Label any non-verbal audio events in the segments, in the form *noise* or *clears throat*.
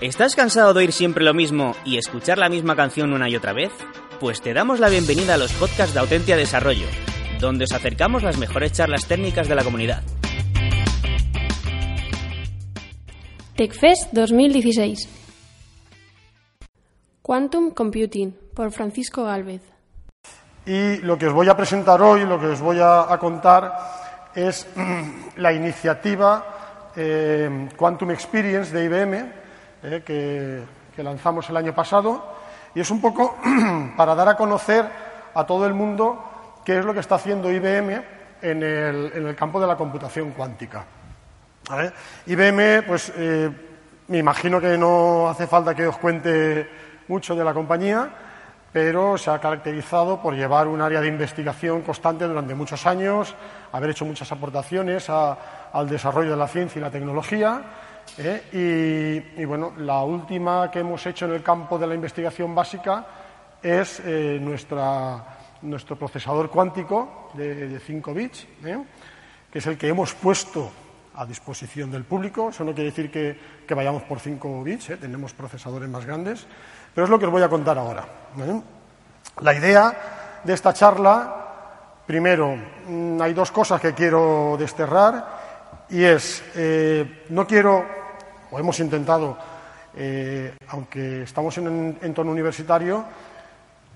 ¿Estás cansado de oír siempre lo mismo y escuchar la misma canción una y otra vez? Pues te damos la bienvenida a los podcasts de Autentia Desarrollo, donde os acercamos las mejores charlas técnicas de la comunidad. TechFest 2016 Quantum Computing por Francisco Galvez. Y lo que os voy a presentar hoy, lo que os voy a, a contar, es *clears throat* la iniciativa eh, Quantum Experience de IBM, eh, que, lanzamos el año pasado, y es un poco *clears throat* para dar a conocer a todo el mundo qué es lo que está haciendo IBM en el, en el campo de la computación cuántica. IBM, pues eh, me imagino que no hace falta que os cuente mucho de la compañía, pero se ha caracterizado por llevar un área de investigación constante durante muchos años, haber hecho muchas aportaciones a, al desarrollo de la ciencia y la tecnología. ¿Eh? Y, y, bueno, la última que hemos hecho en el campo de la investigación básica es eh, nuestra, nuestro procesador cuántico de, de 5 bits, ¿eh? que es el que hemos puesto a disposición del público. Eso no quiere decir que, que vayamos por 5 bits, tenemos procesadores más grandes, pero es lo que os voy a contar ahora. La idea de esta charla, primero, mmm, hay dos cosas que quiero desterrar y es, no quiero, o hemos intentado, eh, aunque estamos en un entorno universitario,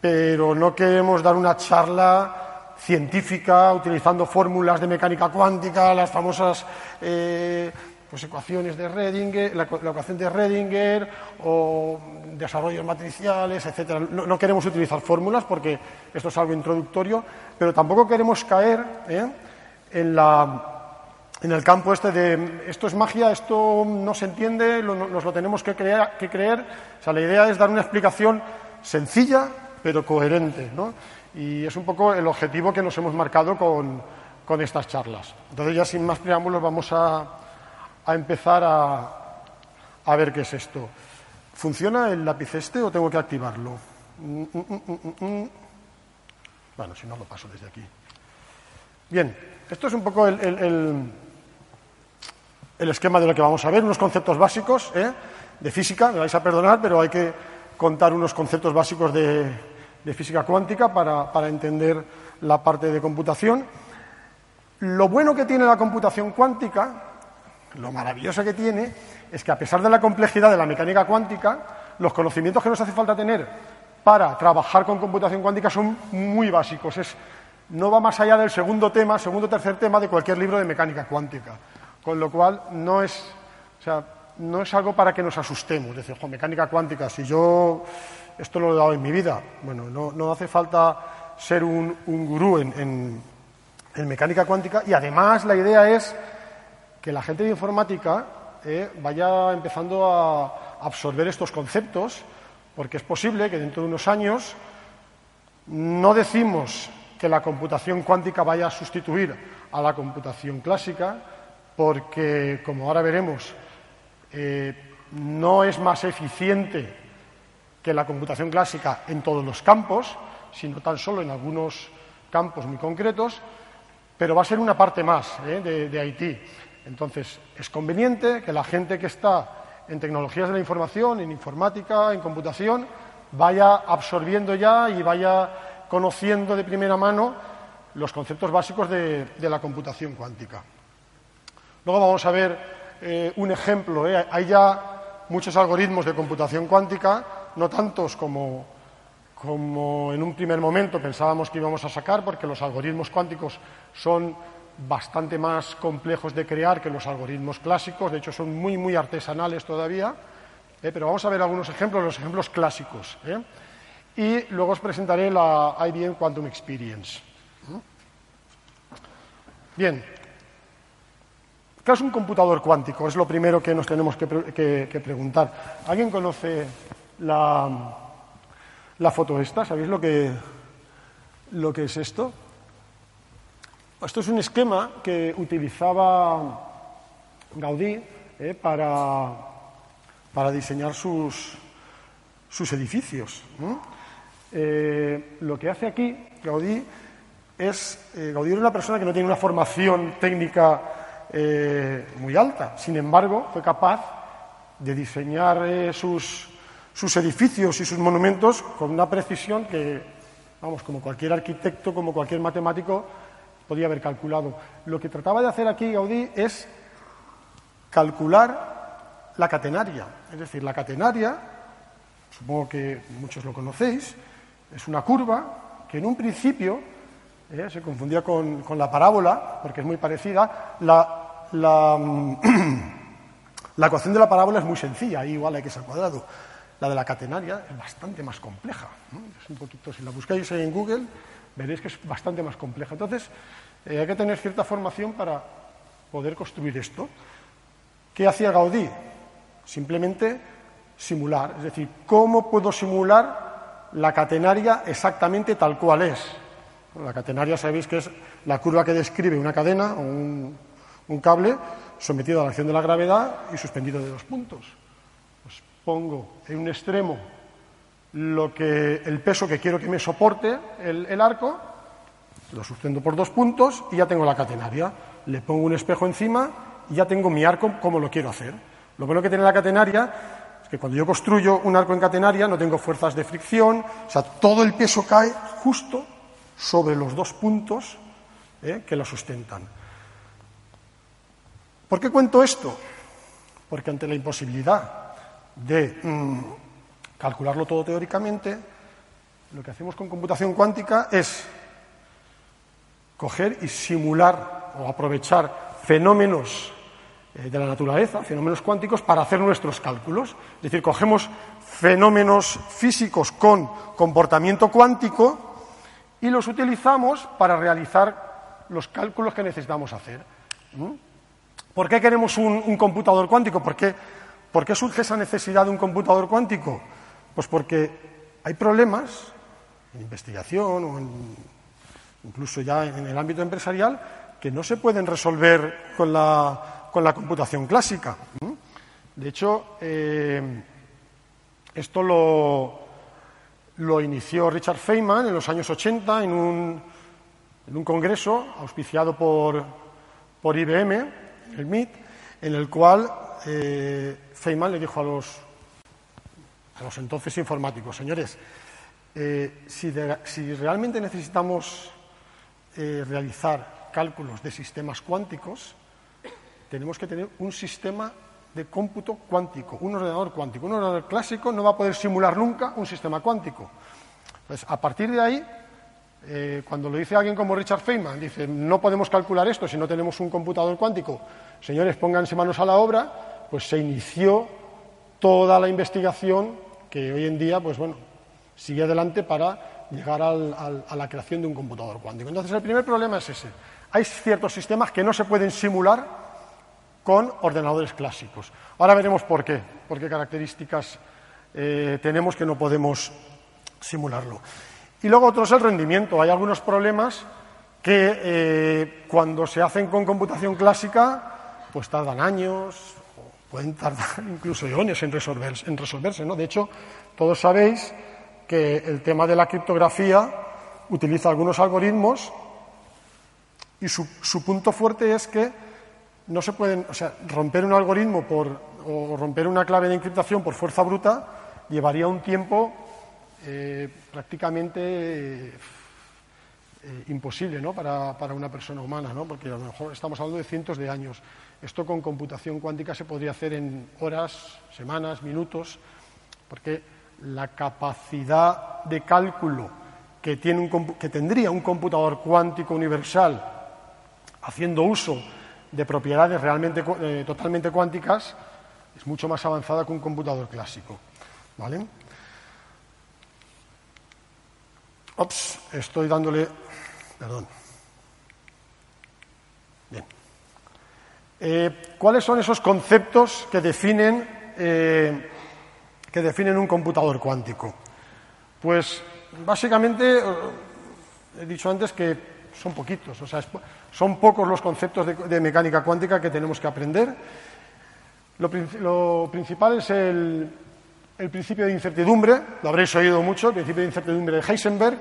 pero no queremos dar una charla científica utilizando fórmulas de mecánica cuántica, las famosas eh, pues, ecuaciones de Redinger, la, ecuación de Redinger o desarrollos matriciales, etcétera. No, no, queremos utilizar fórmulas porque esto es algo introductorio, pero tampoco queremos caer ¿eh? en la en el campo este de esto es magia, esto no se entiende, nos lo tenemos que, creer, que creer. O sea, la idea es dar una explicación sencilla pero coherente, ¿no? Y es un poco el objetivo que nos hemos marcado con, estas charlas. Entonces, ya sin más preámbulos, vamos a, empezar a, a, ver qué es esto. ¿Funciona el lápiz este o tengo que activarlo? Bueno, si no, lo paso desde aquí. Bien, esto es un poco el el esquema de lo que vamos a ver, unos conceptos básicos ¿eh? de física, me vais a perdonar, pero hay que contar unos conceptos básicos de, física cuántica para, entender la parte de computación. Lo bueno que tiene la computación cuántica, lo maravillosa que tiene, es que a pesar de la complejidad de la mecánica cuántica, los conocimientos que nos hace falta tener para trabajar con computación cuántica son muy básicos. No va más allá del segundo tema, segundo tercer tema de cualquier libro de mecánica cuántica. Con lo cual, no es, o sea, no es algo para que nos asustemos. Decir, mecánica cuántica, si yo esto lo he dado en mi vida, bueno, no, hace falta ser un, un gurú en, mecánica cuántica y además la idea es que la gente de informática eh, vaya empezando a absorber estos conceptos, porque es posible que dentro de unos años no decimos que la computación cuántica vaya a sustituir a la computación clásica, porque, como ahora veremos, eh, no es más eficiente que la computación clásica en todos los campos, sino tan solo en algunos campos muy concretos, pero va a ser una parte más ¿eh? de, de IT. Entonces, es conveniente que la gente que está en tecnologías de la información, en informática, en computación, vaya absorbiendo ya y vaya conociendo de primera mano los conceptos básicos de la computación cuántica. Luego vamos a ver eh, un ejemplo. ¿eh? Hay ya muchos algoritmos de computación cuántica, no tantos como, como en un primer momento pensábamos que íbamos a sacar, porque los algoritmos cuánticos son bastante más complejos de crear que los algoritmos clásicos, de hecho son muy, muy artesanales todavía, ¿eh? pero vamos a ver algunos ejemplos, los ejemplos clásicos. Y luego os presentaré la IBM Quantum Experience. Bien, ¿Qué es un computador cuántico? Es lo primero que nos tenemos que, preguntar. ¿Alguien conoce la, foto esta? ¿Sabéis lo que, lo que es esto? Esto es un esquema que utilizaba Gaudí eh, para, diseñar sus, sus edificios. Eh, lo que hace aquí Gaudí es, eh, Gaudí era una persona que no tiene una formación técnica eh, muy alta. Sin embargo, fue capaz de diseñar eh, sus, sus, edificios y sus monumentos con una precisión que, vamos, como cualquier arquitecto, como cualquier matemático, podía haber calculado. Lo que trataba de hacer aquí Gaudí es calcular la catenaria. Es decir, la catenaria, supongo que muchos lo conocéis, es una curva que en un principio ¿eh? se confundía con, la parábola, porque es muy parecida. La, *clears throat* la, ecuación de la parábola es muy sencilla, igual hay que ser cuadrado. La de la catenaria es bastante más compleja. Es un poquito, si la buscáis en Google, veréis que es bastante más compleja. Entonces, eh, hay que tener cierta formación para poder construir esto. ¿Qué hacía Gaudí? Simplemente simular. Es decir, ¿cómo puedo simular la catenaria exactamente tal cual es? La catenaria sabéis que es la curva que describe una cadena o un, cable sometido a la acción de la gravedad y suspendido de dos puntos. Pues pongo en un extremo lo que, el peso que quiero que me soporte el, arco, lo suspendo por dos puntos y ya tengo la catenaria. Le pongo un espejo encima y ya tengo mi arco como lo quiero hacer. Lo bueno que tiene la catenaria es que cuando yo construyo un arco en catenaria no tengo fuerzas de fricción, o sea, todo el peso cae justo sobre los dos puntos eh, que la sustentan. ¿Por qué cuento esto? Porque ante la imposibilidad de mm, calcularlo todo teóricamente, lo que hacemos con computación cuántica es coger y simular o aprovechar fenómenos eh, de la naturaleza, fenómenos cuánticos, para hacer nuestros cálculos. Es decir, cogemos fenómenos físicos con comportamiento cuántico y los utilizamos para realizar los cálculos que necesitamos hacer. ¿Por qué queremos un, computador cuántico? ¿Por qué, ¿Por qué surge esa necesidad de un computador cuántico? Pues porque hay problemas en investigación o incluso ya en el ámbito empresarial que no se pueden resolver con la, computación clásica. De hecho, eh, esto lo, inició Richard Feynman en los años 80 en un, en congreso auspiciado por, IBM, el MIT, en el cual eh, Feynman le dijo a los, a los entonces informáticos, señores, eh, si, si, realmente necesitamos eh, realizar cálculos de sistemas cuánticos, tenemos que tener un sistema de cómputo cuántico, un ordenador cuántico. Un ordenador clásico no va a poder simular nunca un sistema cuántico. Entonces, a partir de ahí, eh, cuando lo dice alguien como Richard Feynman, dice, no podemos calcular esto si no tenemos un computador cuántico, señores, pónganse manos a la obra, pues se inició toda la investigación que hoy en día, pues bueno, sigue adelante para llegar a la creación de un computador cuántico. Entonces, el primer problema es ese. Hay ciertos sistemas que no se pueden simular con ordenadores clásicos. Ahora veremos por qué, por qué características eh, tenemos que no podemos simularlo. Y luego otro es el rendimiento. Hay algunos problemas que eh, cuando se hacen con computación clásica, pues tardan años, o pueden tardar *laughs* incluso eones en resolverse. En resolverse ¿no? De hecho, todos sabéis que el tema de la criptografía utiliza algunos algoritmos y su punto fuerte es que no se pueden, o sea, romper un algoritmo por, o romper una clave de encriptación por fuerza bruta llevaría un tiempo eh, prácticamente eh, imposible ¿no? para, para, una persona humana, ¿no? porque a lo mejor estamos hablando de cientos de años. Esto con computación cuántica se podría hacer en horas, semanas, minutos, porque la capacidad de cálculo que, tiene un, que tendría un computador cuántico universal haciendo uso de propiedades realmente eh, totalmente cuánticas es mucho más avanzada que un computador clásico. ¿Vale? Ops, estoy dándole. Perdón. Bien. Eh, ¿Cuáles son esos conceptos que definen, eh, que definen un computador cuántico? Pues básicamente, eh, he dicho antes que son poquitos, o sea, son pocos los conceptos de, mecánica cuántica que tenemos que aprender. Lo, principal es el, principio de incertidumbre, lo habréis oído mucho, el principio de incertidumbre de Heisenberg.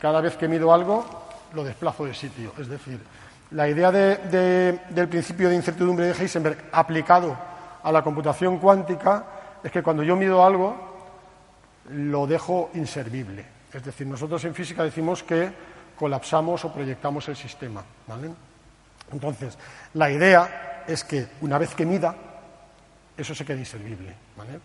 Cada vez que mido algo, lo desplazo de sitio. Es decir, la idea del principio de incertidumbre de Heisenberg aplicado a la computación cuántica es que cuando yo mido algo, lo dejo inservible. Es decir, nosotros en física decimos que colapsamos o proyectamos el sistema. Entonces, la idea es que una vez que mida, eso se quede inservible. Eh,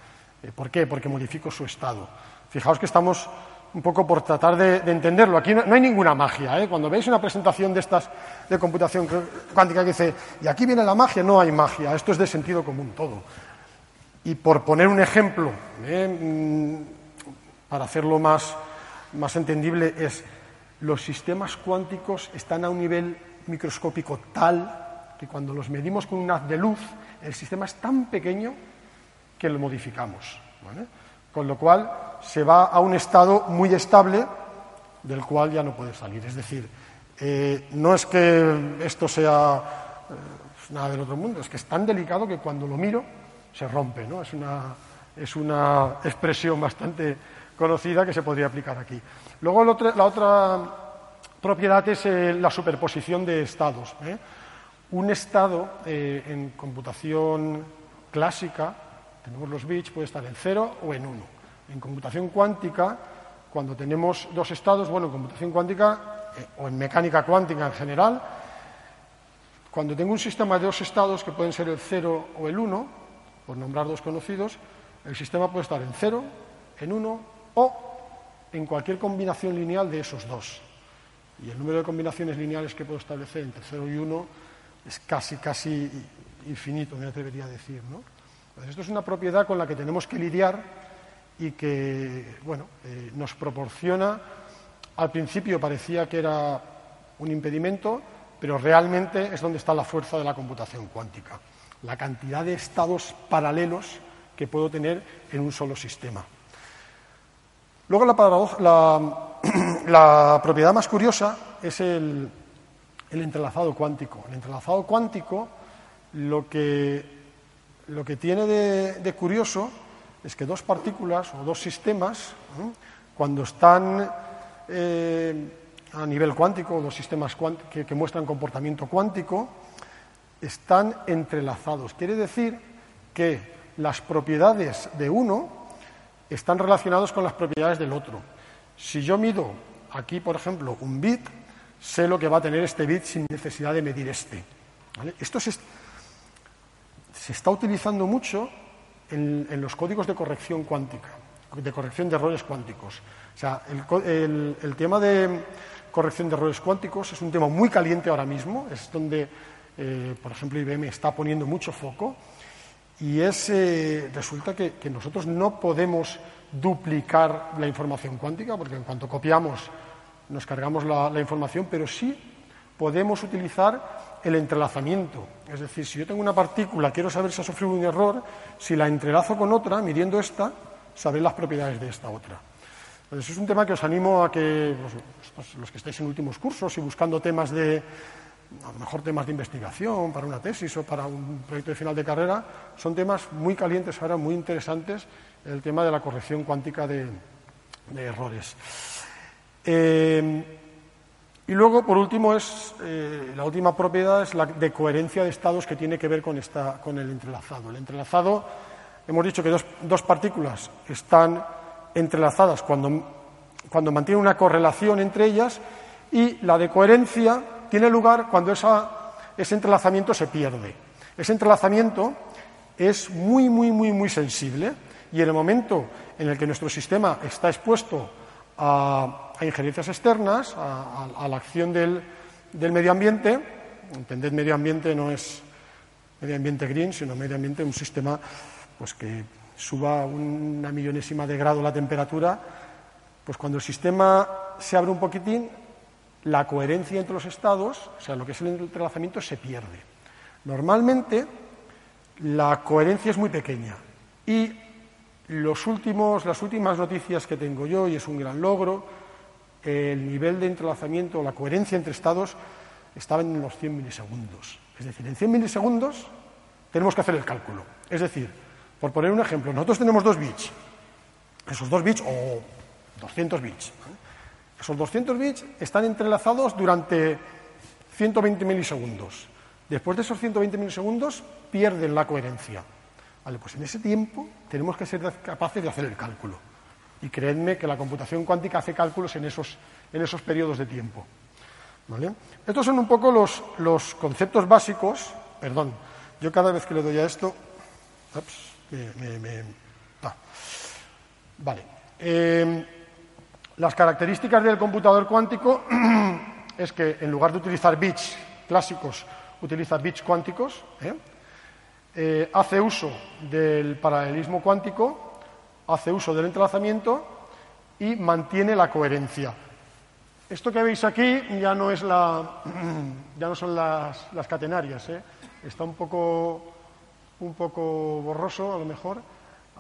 ¿Por qué? Porque modifico su estado. Fijaos que estamos un poco por tratar de, entenderlo. Aquí no, hay ninguna magia. ¿eh? Cuando veis una presentación de estas de computación cuántica que dice, y aquí viene la magia, no hay magia. Esto es de sentido común todo. Y por poner un ejemplo, ¿eh? mm, para hacerlo más, más entendible, es los sistemas cuánticos están a un nivel microscópico tal que cuando los medimos con un haz de luz, el sistema es tan pequeño que lo modificamos. Con lo cual se va a un estado muy estable del cual ya no puede salir. Es decir, eh, no es que esto sea eh, nada del otro mundo, es que es tan delicado que cuando lo miro se rompe. ¿no? Es, una, es una expresión bastante conocida que se podría aplicar aquí. Luego la otra propiedad es eh, la superposición de estados. Un estado en computación clásica tenemos los bits, puede estar en cero o en uno. En computación cuántica, cuando tenemos dos estados, bueno, en computación cuántica eh, o en mecánica cuántica en general, cuando tengo un sistema de dos estados que pueden ser el cero o el uno, por nombrar dos conocidos, el sistema puede estar en cero, en uno o en cualquier combinación lineal de esos dos. Y el número de combinaciones lineales que puedo establecer entre cero y uno es casi, casi infinito, me atrevería a decir, ¿no? Esto es una propiedad con la que tenemos que lidiar y que bueno, eh, nos proporciona, al principio parecía que era un impedimento, pero realmente es donde está la fuerza de la computación cuántica, la cantidad de estados paralelos que puedo tener en un solo sistema. Luego la, *clears throat* propiedad más curiosa es el entrelazado cuántico. El entrelazado cuántico lo que lo que tiene de, curioso es que dos partículas o dos sistemas, cuando están eh, a nivel cuántico, dos sistemas que, que, muestran comportamiento cuántico, están entrelazados. Quiere decir que las propiedades de uno están relacionadas con las propiedades del otro. Si yo mido aquí, por ejemplo, un bit, sé lo que va a tener este bit sin necesidad de medir este. Esto es se está utilizando mucho en, los códigos de corrección cuántica, de corrección de errores cuánticos. O sea, el, tema de corrección de errores cuánticos es un tema muy caliente ahora mismo, es donde, eh, por ejemplo, IBM está poniendo mucho foco y es, eh, resulta que, nosotros no podemos duplicar la información cuántica, porque en cuanto copiamos nos cargamos la, la información, pero sí podemos utilizar el entrelazamiento. Es decir, si yo tengo una partícula, quiero saber si ha sufrido un error, si la entrelazo con otra, midiendo esta, sabré las propiedades de esta otra. Entonces, es un tema que os animo a que pues, los, que estáis en últimos cursos y buscando temas de, a lo mejor temas de investigación para una tesis o para un proyecto de final de carrera, son temas muy calientes ahora, muy interesantes, el tema de la corrección cuántica de, errores. Eh, y luego, por último, es, eh, la última propiedad es la de coherencia de estados que tiene que ver con, esta, con el entrelazado. El entrelazado, hemos dicho que dos, partículas están entrelazadas cuando, cuando mantienen una correlación entre ellas y la de coherencia tiene lugar cuando ese entrelazamiento se pierde. Ese entrelazamiento es muy, muy, muy, muy sensible y en el momento en el que nuestro sistema está expuesto a a injerencias externas, a, la acción del, medio ambiente. Entended medio ambiente no es medio ambiente green, sino medio ambiente un sistema pues, que suba una millonésima de grado la temperatura. Pues cuando el sistema se abre un poquitín, la coherencia entre los estados, o sea, lo que es el entrelazamiento, se pierde. Normalmente la coherencia es muy pequeña y los últimos, las últimas noticias que tengo yo, y es un gran logro, el nivel de entrelazamiento, la coherencia entre estados estaba en los 100 milisegundos. Es decir, en 100 milisegundos tenemos que hacer el cálculo. Es decir, por poner un ejemplo, nosotros tenemos dos bits. Esos dos bits, o 200 bits. Esos 200 bits están entrelazados durante 120 milisegundos. Después de esos 120 milisegundos pierden la coherencia. Vale, pues en ese tiempo tenemos que ser capaces de hacer el cálculo. Y creedme que la computación cuántica hace cálculos en esos, en esos periodos de tiempo. ¿Vale? Estos son un poco los, los, conceptos básicos. Perdón, yo cada vez que le doy a esto. Ups, me, me, Vale. Eh, las características del computador cuántico *clears throat* es que en lugar de utilizar bits clásicos, utiliza bits cuánticos. ¿eh? Eh, hace uso del paralelismo cuántico, hace uso del entrelazamiento y mantiene la coherencia. Esto que veis aquí ya no, es la, *clears throat* ya no son las, las catenarias, ¿eh? está un poco, un poco borroso a lo mejor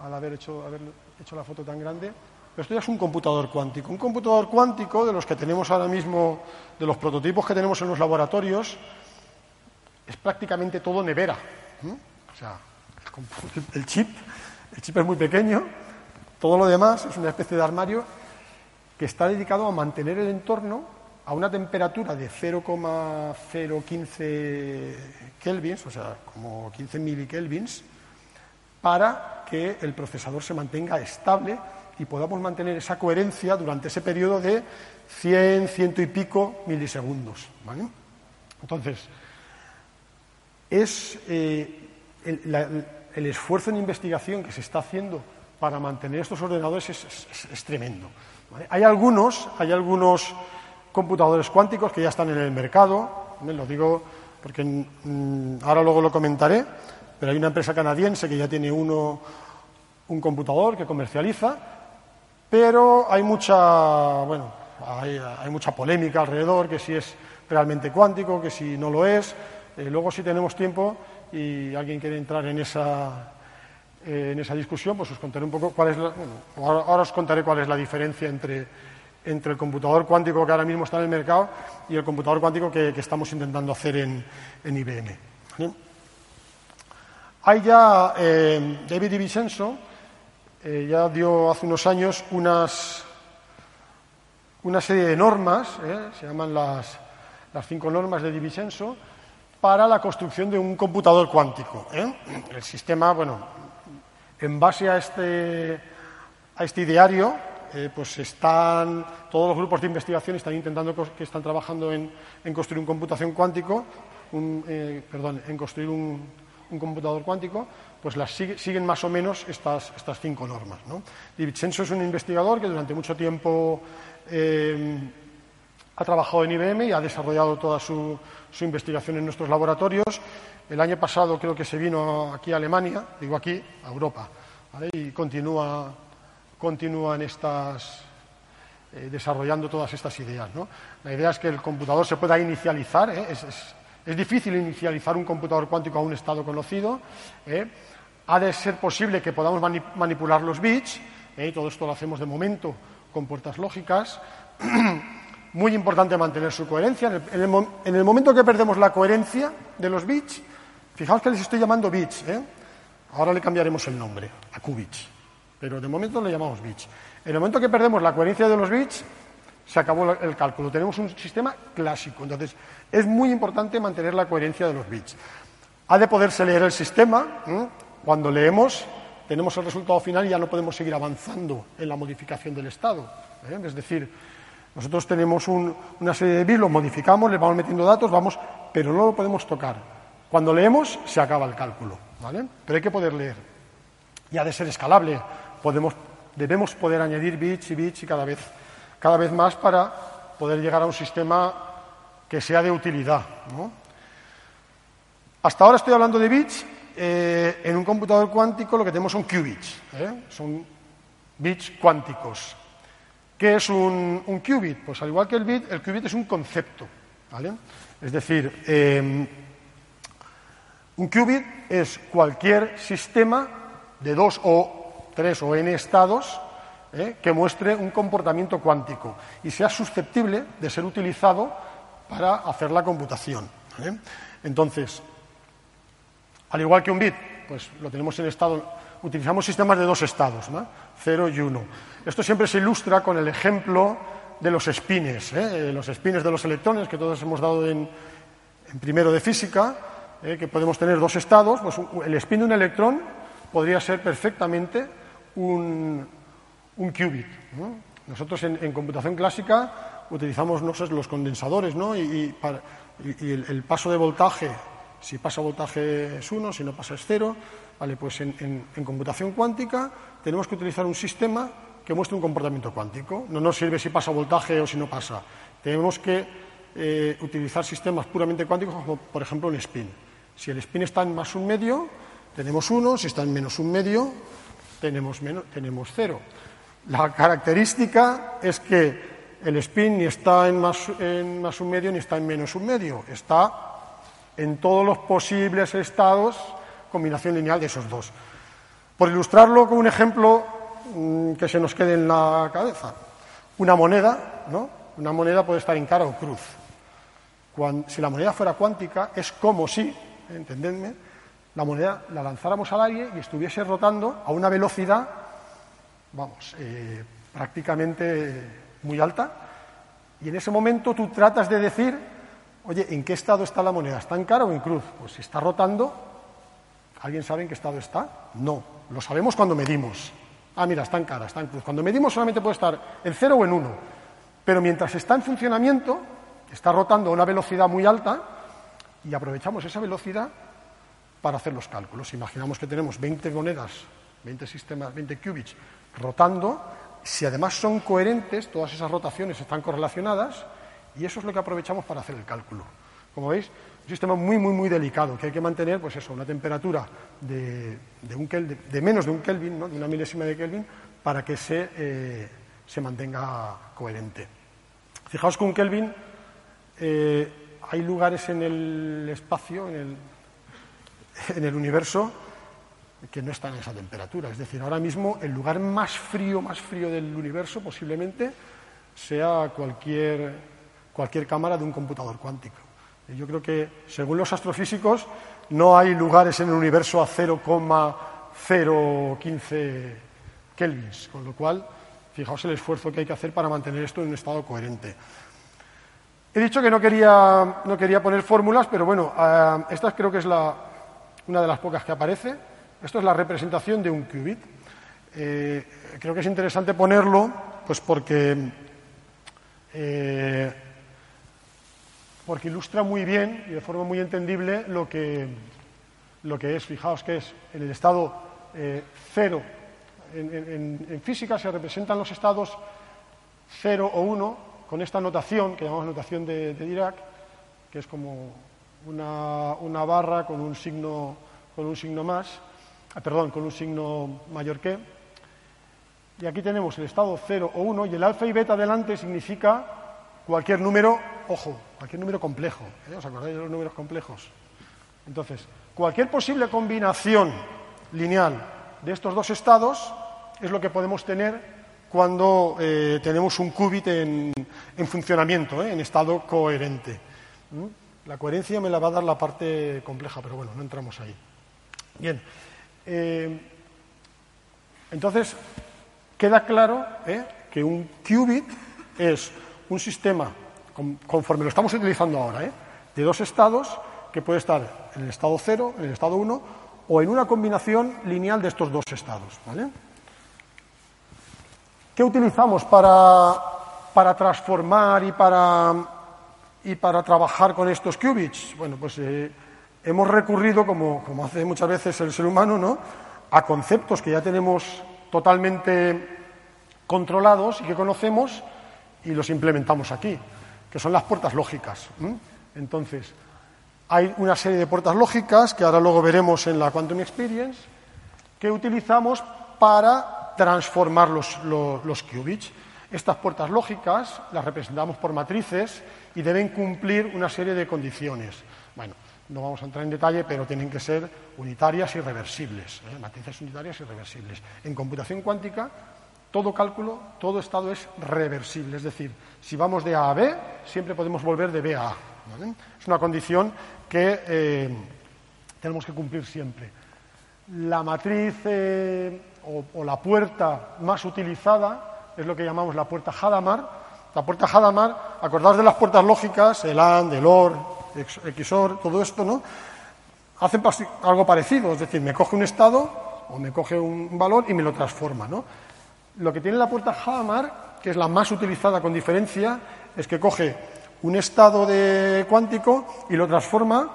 al haber hecho, haber hecho la foto tan grande. Pero esto ya es un computador cuántico. Un computador cuántico de los que tenemos ahora mismo, de los prototipos que tenemos en los laboratorios, es prácticamente todo nevera. O sea, el chip, el chip es muy pequeño, todo lo demás es una especie de armario que está dedicado a mantener el entorno a una temperatura de 0,015 kelvins, o sea, como 15 milikelvins, para que el procesador se mantenga estable y podamos mantener esa coherencia durante ese periodo de 100, ciento y pico milisegundos. Entonces, es eh, el, esfuerzo en investigación que se está haciendo para mantener estos ordenadores es, tremendo. Hay, algunos, hay algunos computadores cuánticos que ya están en el mercado, me lo digo porque mm, ahora luego lo comentaré, pero hay una empresa canadiense que ya tiene uno, un computador que comercializa, pero hay mucha, bueno, hay, mucha polémica alrededor, que si es realmente cuántico, que si no lo es. Eh, luego, si tenemos tiempo, y alguien quiere entrar en esa, eh, en esa discusión, pues os contaré un poco cuál es la, ahora, os contaré cuál es la diferencia entre, entre el computador cuántico que ahora mismo está en el mercado y el computador cuántico que, estamos intentando hacer en, en IBM. Hay ya, eh, David DiVincenzo eh, ya dio hace unos años unas, una serie de normas, se llaman las, las cinco normas de DiVincenzo, para la construcción de un computador cuántico. ¿eh? El sistema, bueno, en base a este, a este ideario, eh, pues están todos los grupos de investigación están intentando que están trabajando en, construir un computación cuántico, eh, perdón, en construir un, computador cuántico, pues las siguen más o menos estas, estas cinco normas. ¿no? Es un investigador que durante mucho tiempo ha trabajado en IBM y ha desarrollado toda su, investigación en nuestros laboratorios. El año pasado creo que se vino aquí a Alemania, digo aquí, a Europa, y continúa, en estas, eh, desarrollando todas estas ideas. La idea es que el computador se pueda inicializar, ¿eh? es, difícil inicializar un computador cuántico a un estado conocido, ¿eh? ha de ser posible que podamos manipular los bits, todo esto lo hacemos de momento con puertas lógicas. *clears throat* muy importante mantener su coherencia. En el, momento que perdemos la coherencia de los bits, fijaos que les estoy llamando bits, ¿eh? ahora le cambiaremos el nombre a qubits, pero de momento le llamamos bits. En el momento que perdemos la coherencia de los bits, se acabó el cálculo. Tenemos un sistema clásico. Entonces, es muy importante mantener la coherencia de los bits. Ha de poderse leer el sistema. Cuando leemos, tenemos el resultado final y ya no podemos seguir avanzando en la modificación del estado. ¿eh? Es decir, nosotros tenemos una serie de bits, los modificamos, les vamos metiendo datos, vamos, pero no lo podemos tocar. Cuando leemos, se acaba el cálculo, ¿vale? Pero hay que poder leer. Y ha de ser escalable. Podemos, debemos poder añadir bits y bits y cada vez, cada vez más para poder llegar a un sistema que sea de utilidad. Hasta ahora estoy hablando de bits. Eh, en un computador cuántico lo que tenemos son qubits, ¿eh? son bits cuánticos. ¿Qué es un, qubit? Pues al igual que el bit, el qubit es un concepto. ¿vale? Es decir, em, Un qubit es cualquier sistema de dos o tres o n estados ¿eh? que muestre un comportamiento cuántico y sea susceptible de ser utilizado para hacer la computación. Entonces, al igual que un bit, pues lo tenemos en estado, utilizamos sistemas de dos estados, ¿no? 0 y 1. Esto siempre se ilustra con el ejemplo de los espines, ¿eh? los espines de los electrones que todos hemos dado en, primero de física, ¿eh? que podemos tener dos estados, pues el spin de un electrón podría ser perfectamente un, un qubit. Nosotros en, computación clásica utilizamos no sé, los condensadores ¿no? y, el, paso de voltaje, si pasa voltaje es 1, si no pasa es 0. Vale, pues en, computación cuántica tenemos que utilizar un sistema que muestre un comportamiento cuántico. No nos sirve si pasa voltaje o si no pasa. Tenemos que eh, utilizar sistemas puramente cuánticos, como por ejemplo un spin. Si el spin está en más un medio, tenemos 1, si está en menos un medio, tenemos, menos, tenemos 0. La característica es que el spin ni está en más, un medio ni está en menos un medio, está en todos los posibles estados, combinación lineal de esos dos. Por ilustrarlo con un ejemplo mm, que se nos quede en la cabeza, una moneda, ¿no? Una moneda puede estar en cara o cruz. si la moneda fuera cuántica, es como si, entendedme, la moneda la lanzáramos al aire y estuviese rotando a una velocidad vamos, eh, prácticamente muy alta, y en ese momento tú tratas de decir, oye, ¿en qué estado está la moneda? ¿Está en cara o en cruz? Pues si está rotando, ¿alguien sabe en qué estado está? No, lo sabemos cuando medimos. Ah, mira, está en cara, está en cruz. Cuando medimos solamente puede estar en cero o en uno, pero mientras está en funcionamiento, está rotando a una velocidad muy alta y aprovechamos esa velocidad para hacer los cálculos. Imaginamos que tenemos 20 monedas, 20 sistemas, 20 qubits rotando, si además son coherentes, todas esas rotaciones están correlacionadas, y eso es lo que aprovechamos para hacer el cálculo. Como veis, un sistema muy, muy, muy delicado, que hay que mantener, pues eso, una temperatura de, de, menos de un Kelvin, de una milésima de Kelvin, para que se, eh, se mantenga coherente. Fijaos que un Kelvin, eh, hay lugares en el espacio, en el, en el universo, que no están en esa temperatura. Es decir, ahora mismo el lugar más frío, más frío del universo posiblemente sea cualquier, cualquier cámara de un computador cuántico. Yo creo que, según los astrofísicos, no hay lugares en el universo a 0,015 kelvins, con lo cual, fijaos el esfuerzo que hay que hacer para mantener esto en un estado coherente. He dicho que no quería, no quería poner fórmulas, pero bueno, eh, esta creo que es la, una de las pocas que aparece. Esto es la representación de un qubit. Eh, creo que es interesante ponerlo, pues porque, eh, porque ilustra muy bien y de forma muy entendible lo que, lo que es. Fijaos que es en el estado eh, cero. En, física se representan los estados cero o uno con esta notación que llamamos notación de, Dirac, que es como una, barra con un signo, con un signo más. Ah, perdón, con un signo mayor que. Y aquí tenemos el estado 0 o 1 y el alfa y beta delante significa cualquier número, ojo, cualquier número complejo. ¿eh? ¿Os acordáis de los números complejos? Entonces, cualquier posible combinación lineal de estos dos estados es lo que podemos tener cuando eh, tenemos un qubit en, funcionamiento, ¿eh? en estado coherente. La coherencia me la va a dar la parte compleja, pero bueno, no entramos ahí. Bien. Eh, entonces, queda claro que un qubit es un sistema, conforme lo estamos utilizando ahora, de dos estados que puede estar en el estado 0, en el estado 1 o en una combinación lineal de estos dos estados. ¿Qué utilizamos para, para transformar y para, y para trabajar con estos qubits? Bueno, pues hemos recurrido, como, hace muchas veces el ser humano, ¿no? a conceptos que ya tenemos totalmente controlados y que conocemos y los implementamos aquí, que son las puertas lógicas. Entonces, hay una serie de puertas lógicas que ahora luego veremos en la Quantum Experience que utilizamos para transformar los, los, qubits. Estas puertas lógicas las representamos por matrices y deben cumplir una serie de condiciones. Bueno, no vamos a entrar en detalle, pero tienen que ser unitarias y reversibles, ¿eh? matrices unitarias y reversibles. En computación cuántica, todo cálculo, todo estado es reversible, es decir, si vamos de A a B, siempre podemos volver de B a A. Es una condición que eh, tenemos que cumplir siempre. La matriz eh, o, la puerta más utilizada es lo que llamamos la puerta Hadamard. La puerta Hadamard, acordaos de las puertas lógicas, el AND, el OR, XOR, todo esto, ¿no? Hacen algo parecido, es decir, me coge un estado o me coge un valor y me lo transforma, ¿no? Lo que tiene la puerta Hadamard, que es la más utilizada con diferencia, es que coge un estado de cuántico y lo transforma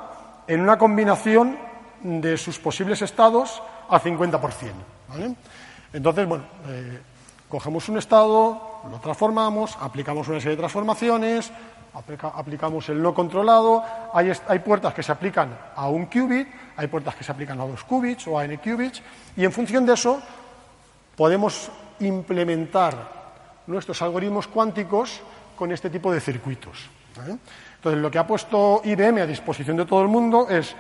en una combinación de sus posibles estados a 50%. Entonces, bueno, eh, cogemos un estado, lo transformamos, aplicamos una serie de transformaciones, aplicamos el no controlado, hay, puertas que se aplican a un qubit, hay puertas que se aplican a dos qubits o a n qubits, y en función de eso podemos implementar nuestros algoritmos cuánticos con este tipo de circuitos. Entonces, lo que ha puesto IBM a disposición de todo el mundo es,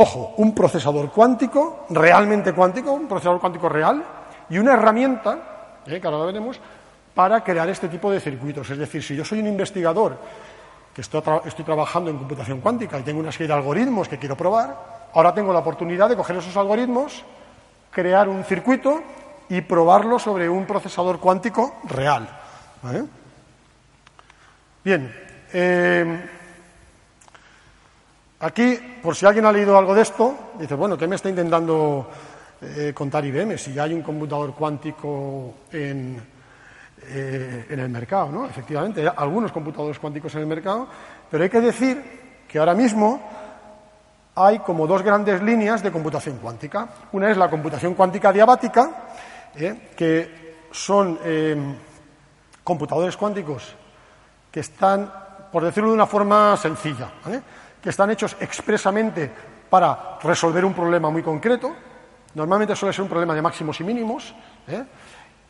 ojo, un procesador cuántico, realmente cuántico, un procesador cuántico real, y una herramienta, ¿eh? que ahora lo veremos, para crear este tipo de circuitos. Es decir, si yo soy un investigador que estoy, estoy trabajando en computación cuántica y tengo una serie de algoritmos que quiero probar, ahora tengo la oportunidad de coger esos algoritmos, crear un circuito y probarlo sobre un procesador cuántico real. Bien, eh, aquí, por si alguien ha leído algo de esto, dice, bueno, ¿qué me está intentando eh, contar IBM si ya hay un computador cuántico en, eh, en el mercado? ¿no? Efectivamente, hay algunos computadores cuánticos en el mercado, pero hay que decir que ahora mismo hay como dos grandes líneas de computación cuántica. Una es la computación cuántica diabática, que son computadores cuánticos que están, por decirlo de una forma sencilla, que están hechos expresamente para resolver un problema muy concreto. Normalmente suele ser un problema de máximos y mínimos ¿eh?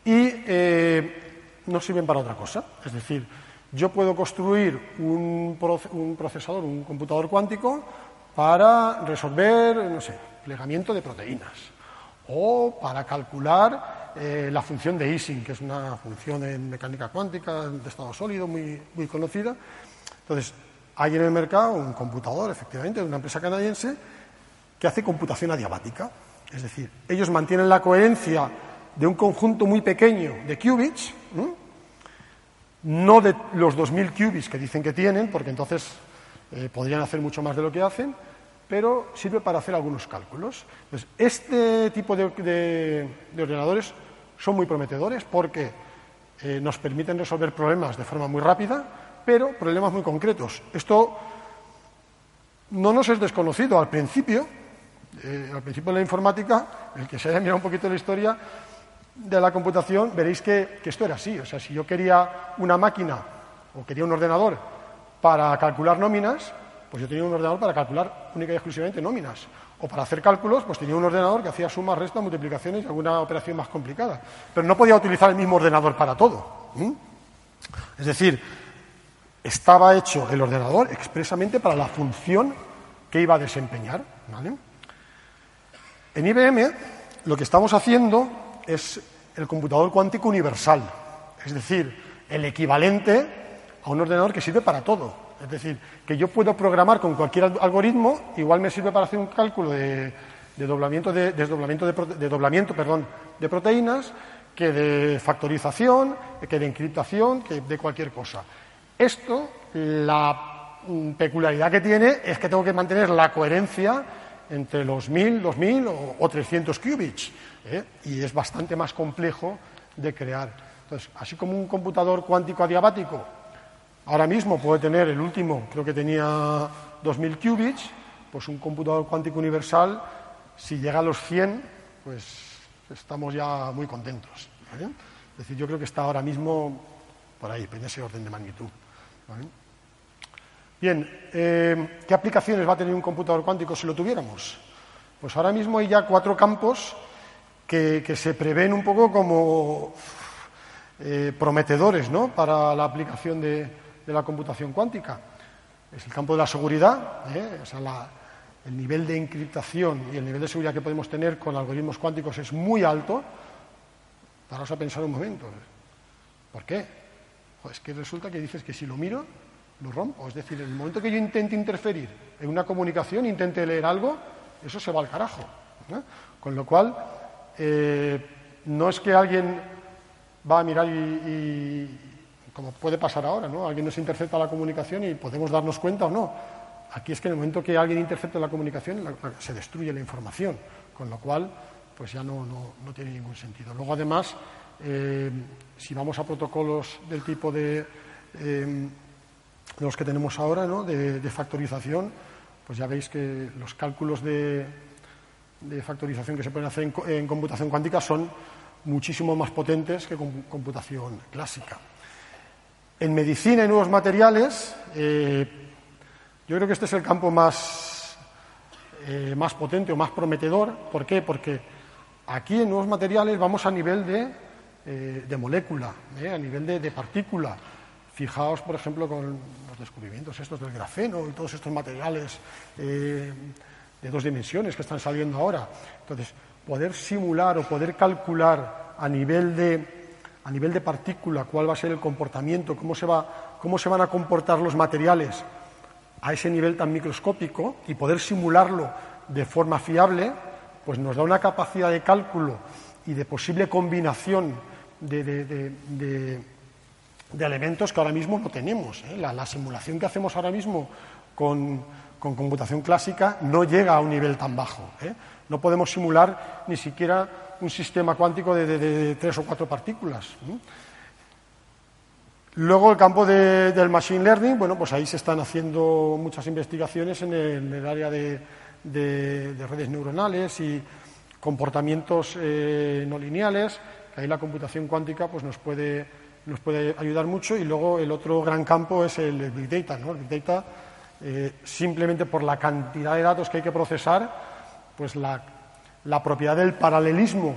y eh, no sirven para otra cosa. Es decir, yo puedo construir un, procesador, un computador cuántico para resolver, no sé, plegamiento de proteínas o para calcular eh, la función de Ising, que es una función en mecánica cuántica de estado sólido muy, muy conocida. Entonces, hay en el mercado un computador, efectivamente, de una empresa canadiense, que hace computación adiabática. Es decir, ellos mantienen la coherencia de un conjunto muy pequeño de qubits, no de los 2.000 qubits que dicen que tienen, porque entonces eh, podrían hacer mucho más de lo que hacen, pero sirve para hacer algunos cálculos. este tipo de ordenadores son muy prometedores porque eh, nos permiten resolver problemas de forma muy rápida, pero problemas muy concretos. Esto no nos es desconocido al principio, eh, al principio de la informática, el que se haya mirado un poquito la historia de la computación, veréis que, esto era así. O sea, si yo quería una máquina o quería un ordenador para calcular nóminas, pues yo tenía un ordenador para calcular única y exclusivamente nóminas. O para hacer cálculos, pues tenía un ordenador que hacía sumas, restas, multiplicaciones y alguna operación más complicada. Pero no podía utilizar el mismo ordenador para todo. Es decir, estaba hecho el ordenador expresamente para la función que iba a desempeñar. En IBM lo que estamos haciendo es el computador cuántico universal, es decir, el equivalente a un ordenador que sirve para todo. Es decir, que yo puedo programar con cualquier algoritmo, igual me sirve para hacer un cálculo de, doblamiento, de, desdoblamiento de, doblamiento, perdón, de proteínas, que de factorización, que de encriptación, que de cualquier cosa. Esto, la peculiaridad que tiene es que tengo que mantener la coherencia entre los 1000, 2000 o, o 300 qubits, ¿eh? y es bastante más complejo de crear. Entonces, así como un computador cuántico adiabático Ahora mismo puede tener el último, creo que tenía 2.000 qubits, pues un computador cuántico universal, si llega a los 100, pues estamos ya muy contentos. Es decir, yo creo que está ahora mismo por ahí, en ese orden de magnitud. Bien, eh, ¿qué aplicaciones va a tener un computador cuántico si lo tuviéramos? Pues ahora mismo hay ya cuatro campos que, se prevén un poco como eh, prometedores ¿no? para la aplicación de, la computación cuántica. es el campo de la seguridad, ¿eh? o sea, el nivel de encriptación y el nivel de seguridad que podemos tener con algoritmos cuánticos es muy alto. Paraos a pensar un momento. ¿Por qué? Es que resulta que dices que si lo miro, lo rompo. Es decir, en el momento que yo intente interferir en una comunicación, intente leer algo, eso se va al carajo. Con lo cual, eh, no es que alguien va a mirar y, como puede pasar ahora, ¿no? Alguien nos intercepta la comunicación y podemos darnos cuenta o no. Aquí es que en el momento que alguien intercepta la comunicación se destruye la información, con lo cual pues ya no, no, tiene ningún sentido. Luego, además, eh, si vamos a protocolos del tipo de, eh, los que tenemos ahora, ¿no? de, factorización, pues ya veis que los cálculos de, factorización que se pueden hacer en, computación cuántica son muchísimo más potentes que con computación clásica. En medicina y nuevos materiales, eh, yo creo que este es el campo más, eh, más potente o más prometedor. ¿Por qué? Porque aquí en nuevos materiales vamos a nivel de, eh, molécula, eh, a nivel de, partícula. Fijaos, por ejemplo, con los descubrimientos estos del grafeno y todos estos materiales de dos dimensiones que están saliendo ahora. Entonces, poder simular o poder calcular a nivel de, a nivel de partícula cuál va a ser el comportamiento, cómo se, va, cómo se van a comportar los materiales a ese nivel tan microscópico y poder simularlo de forma fiable, pues nos da una capacidad de cálculo y de posible combinación de, elementos que ahora mismo no tenemos. ¿eh? La, simulación que hacemos ahora mismo con, computación clásica no llega a un nivel tan bajo. ¿eh? No podemos simular ni siquiera un sistema cuántico de, tres o cuatro partículas. Luego el campo del machine learning, bueno, pues ahí se están haciendo muchas investigaciones en el, área de, redes neuronales y comportamientos eh, no lineales, que ahí la computación cuántica pues nos puede, nos puede ayudar mucho. Y luego el otro gran campo es el Big Data, ¿no? Big Data, eh, simplemente por la cantidad de datos que hay que procesar, pues la, propiedad del paralelismo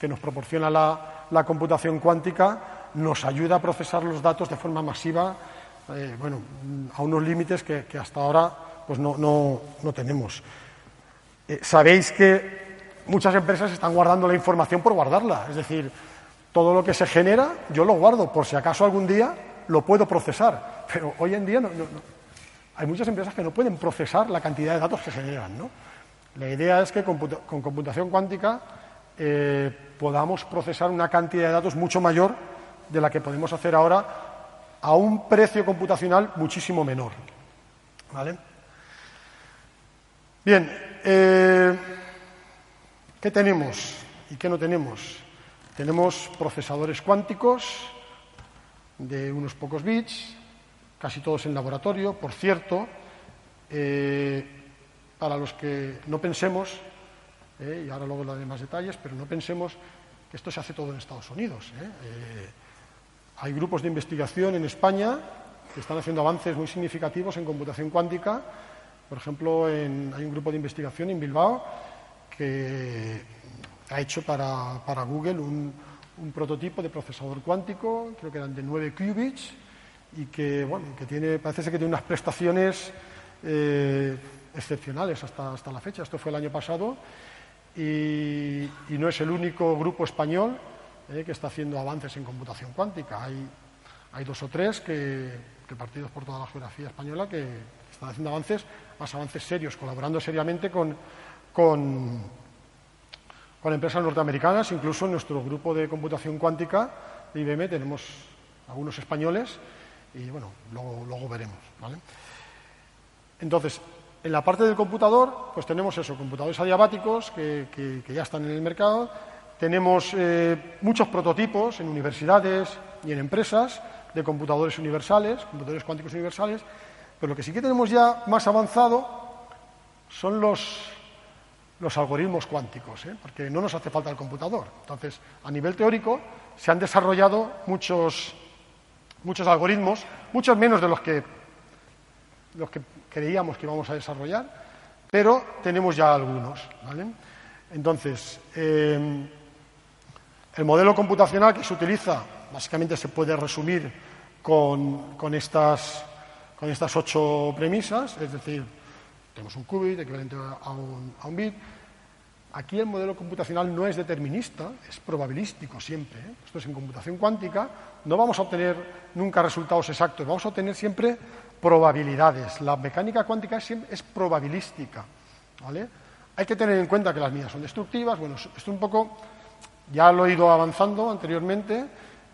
que nos proporciona la computación cuántica nos ayuda a procesar los datos de forma masiva, eh, bueno, a unos límites que, hasta ahora pues no, no, tenemos. Eh, sabéis que muchas empresas están guardando la información por guardarla, es decir, todo lo que se genera yo lo guardo por si acaso algún día lo puedo procesar, pero hoy en día no, hay muchas empresas que no pueden procesar la cantidad de datos que generan. ¿no? La idea es que con computación cuántica eh, podamos procesar una cantidad de datos mucho mayor de la que podemos hacer ahora a un precio computacional muchísimo menor. ¿Vale? Bien, eh, ¿qué tenemos y qué no tenemos? Tenemos procesadores cuánticos de unos pocos bits, casi todos en laboratorio. Por cierto, eh, para los que no pensemos, eh, y ahora luego daré más detalles, pero no pensemos que esto se hace todo en Estados Unidos. Hay grupos de investigación en España que están haciendo avances muy significativos en computación cuántica. Por ejemplo, hay un grupo de investigación en Bilbao que ha hecho para, Google un, prototipo de procesador cuántico, creo que eran de 9 qubits, y que, bueno, que tiene, parece ser que tiene unas prestaciones eh, excepcionales hasta, hasta la fecha. Esto fue el año pasado y no es el único grupo español eh, que está haciendo avances en computación cuántica. Hay, hay dos o tres que, partidos por toda la geografía española que están haciendo avances, más avances serios, colaborando seriamente con, con, empresas norteamericanas. Incluso en nuestro grupo de computación cuántica de IBM tenemos algunos españoles y bueno, luego, veremos. Entonces, en la parte del computador, pues tenemos eso, computadores adiabáticos que, que ya están en el mercado tenemos eh, muchos prototipos en universidades y en empresas de computadores universales, computadores cuánticos universales, pero lo que sí que tenemos ya más avanzado son los, los algoritmos cuánticos, ¿eh? porque no nos hace falta el computador. Entonces, a nivel teórico, se han desarrollado muchos, muchos algoritmos, muchos menos de los que, los que creíamos que íbamos a desarrollar, pero tenemos ya algunos. Entonces, eh, el modelo computacional que se utiliza básicamente se puede resumir con, estas, con estas ocho premisas, es decir, tenemos un qubit equivalente a un, bit. Aquí el modelo computacional no es determinista, es probabilístico siempre. ¿eh? Esto es en computación cuántica, no vamos a obtener nunca resultados exactos, vamos a obtener siempre probabilidades. La mecánica cuántica es, probabilística. ¿vale? Hay que tener en cuenta que las mías son destructivas. Bueno, esto un poco ya lo he ido avanzando anteriormente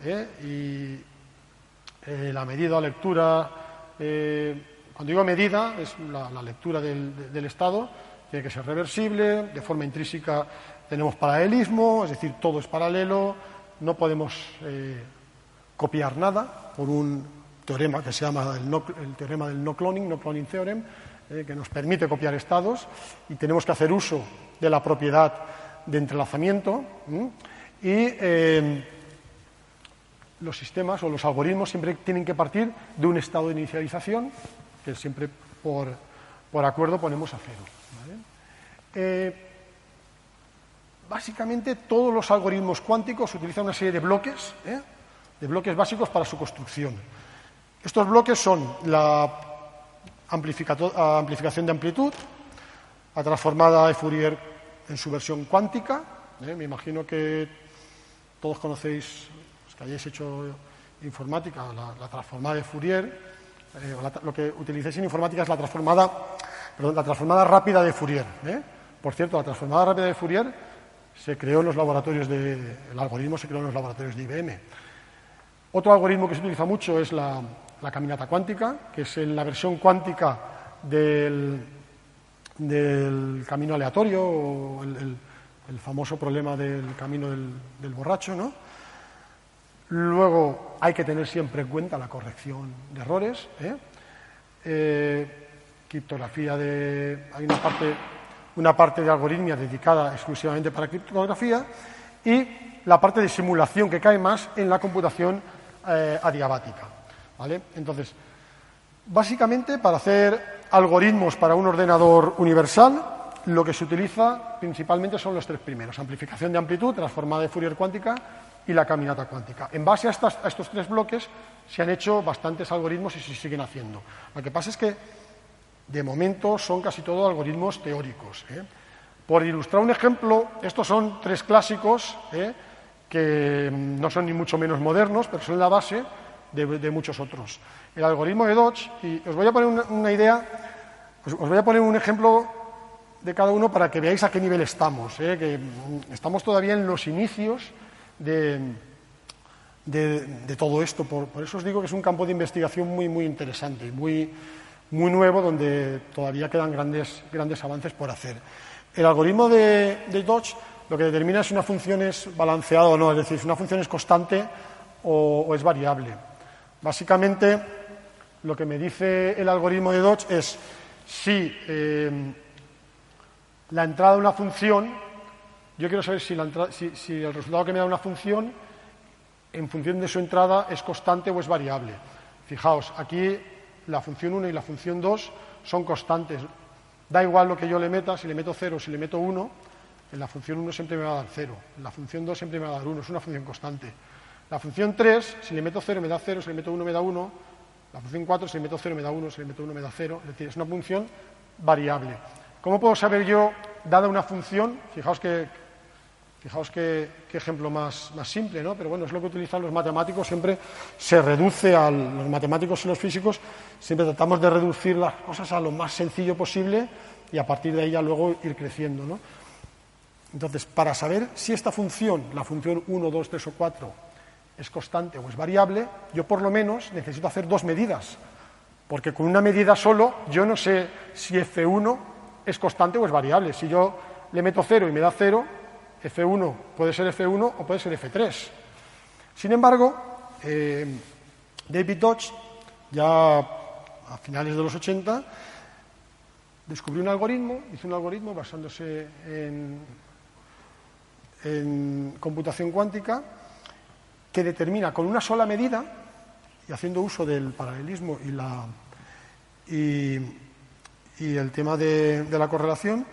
¿eh? y eh, la medida lectura, cuando digo medida, es la, lectura del, estado, tiene que ser reversible, de forma intrínseca tenemos paralelismo, es decir, todo es paralelo, no podemos copiar nada por un teorema que se llama el, no, teorema del no cloning, no cloning theorem, que nos permite copiar estados y tenemos que hacer uso de la propiedad de entrelazamiento y eh, los sistemas o los algoritmos siempre tienen que partir de un estado de inicialización que siempre por, por acuerdo ponemos a cero. Eh, básicamente todos los algoritmos cuánticos utilizan una serie de bloques, ¿eh? de bloques básicos para su construcción. Estos bloques son la amplificación de amplitud, la transformada de Fourier en su versión cuántica. ¿eh? Me imagino que todos conocéis, los que hayáis hecho informática, la, transformada de Fourier. Eh, lo que utilicéis en informática es la transformada, perdón, la transformada rápida de Fourier. ¿eh? Por cierto, la transformada rápida de Fourier se creó en los laboratorios de, el algoritmo se creó en los laboratorios de IBM. Otro algoritmo que se utiliza mucho es la, caminata cuántica, que es la versión cuántica del, del camino aleatorio o el, famoso problema del camino del, borracho, ¿no? Luego hay que tener siempre en cuenta la corrección de errores. ¿eh? Eh, criptografía de. Hay una parte, una parte de algoritmia dedicada exclusivamente para criptografía y la parte de simulación que cae más en la computación eh, adiabática. ¿vale? Entonces, básicamente para hacer algoritmos para un ordenador universal, lo que se utiliza principalmente son los tres primeros, amplificación de amplitud, transformada de Fourier cuántica y la caminata cuántica. En base a, estos tres bloques se han hecho bastantes algoritmos y se siguen haciendo. Lo que pasa es que, de momento, son casi todos algoritmos teóricos. ¿eh? Por ilustrar un ejemplo, estos son tres clásicos ¿eh? que no son ni mucho menos modernos, pero son la base de, muchos otros. El algoritmo de Dodge, y os voy a poner una, idea, os, voy a poner un ejemplo de cada uno para que veáis a qué nivel estamos, ¿eh? que estamos todavía en los inicios de, de, todo esto. Por, eso os digo que es un campo de investigación muy, muy interesante y muy, muy nuevo, donde todavía quedan grandes, grandes avances por hacer. El algoritmo de, de Dodge lo que determina si una función es balanceada o no, es decir, si una función es constante o es variable. Básicamente, lo que me dice el algoritmo de Dodge es si eh, la entrada de una función, yo quiero saber si, el resultado que me da una función, en función de su entrada, es constante o es variable. Fijaos, aquí la función 1 y la función 2 son constantes. Da igual lo que yo le meta, si le meto 0 o si le meto 1, en la función 1 siempre me va a dar 0, en la función 2 siempre me va a dar 1, es una función constante. La función 3, si le meto 0 me da 0, si le meto 1 me da 1. La función 4, si le meto 0 me da 1, si le meto 1 me da 0. Es decir, es una función variable. ¿Cómo puedo saber yo, dada una función, fijaos que, fijaos qué, ejemplo más, más, simple, ¿no? pero bueno, es lo que utilizan los matemáticos, siempre se reduce a los matemáticos y los físicos, siempre tratamos de reducir las cosas a lo más sencillo posible y a partir de ahí ya luego ir creciendo. ¿no? Entonces, para saber si esta función, la función 1, 2, 3 o 4, es constante o es variable, yo por lo menos necesito hacer dos medidas, porque con una medida solo yo no sé si F1 es constante o es variable. Si yo le meto cero y me da cero, F1 puede ser F1 o puede ser F3. Sin embargo, eh, David Dodge, ya a finales de los 80, descubrió un algoritmo, hizo un algoritmo basándose en, en computación cuántica, que determina con una sola medida, y haciendo uso del paralelismo y, la, y, el tema de, la correlación,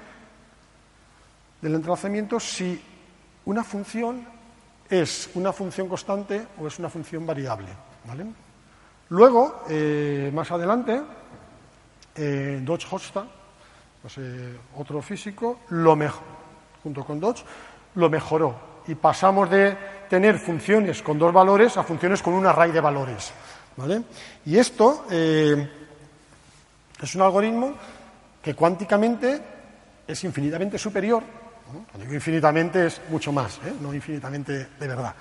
del entrelazamiento, si una función es una función constante o es una función variable. ¿vale? Luego, eh, más adelante, eh, Dodge Hosta, pues, eh, otro físico, lo mejor, junto con Dodge, lo mejoró y pasamos de tener funciones con dos valores a funciones con un array de valores. ¿vale? Y esto eh, es un algoritmo que cuánticamente es infinitamente superior. Cuando digo infinitamente es mucho más, ¿eh? no infinitamente de verdad.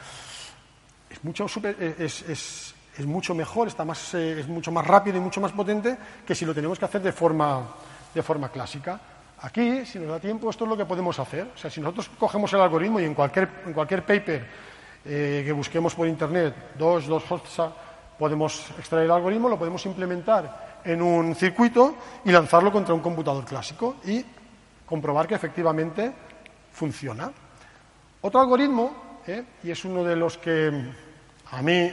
Es mucho, eh, es, mucho mejor, está más, eh, es mucho más rápido y mucho más potente que si lo tenemos que hacer de forma, de forma clásica. Aquí, si nos da tiempo, esto es lo que podemos hacer. O sea, si nosotros cogemos el algoritmo y en cualquier, en cualquier paper que busquemos por Internet, dos, dos Hotza, podemos extraer el algoritmo, lo podemos implementar en un circuito y lanzarlo contra un computador clásico y comprobar que efectivamente funciona. Otro algoritmo, ¿eh? y es uno de los que a mí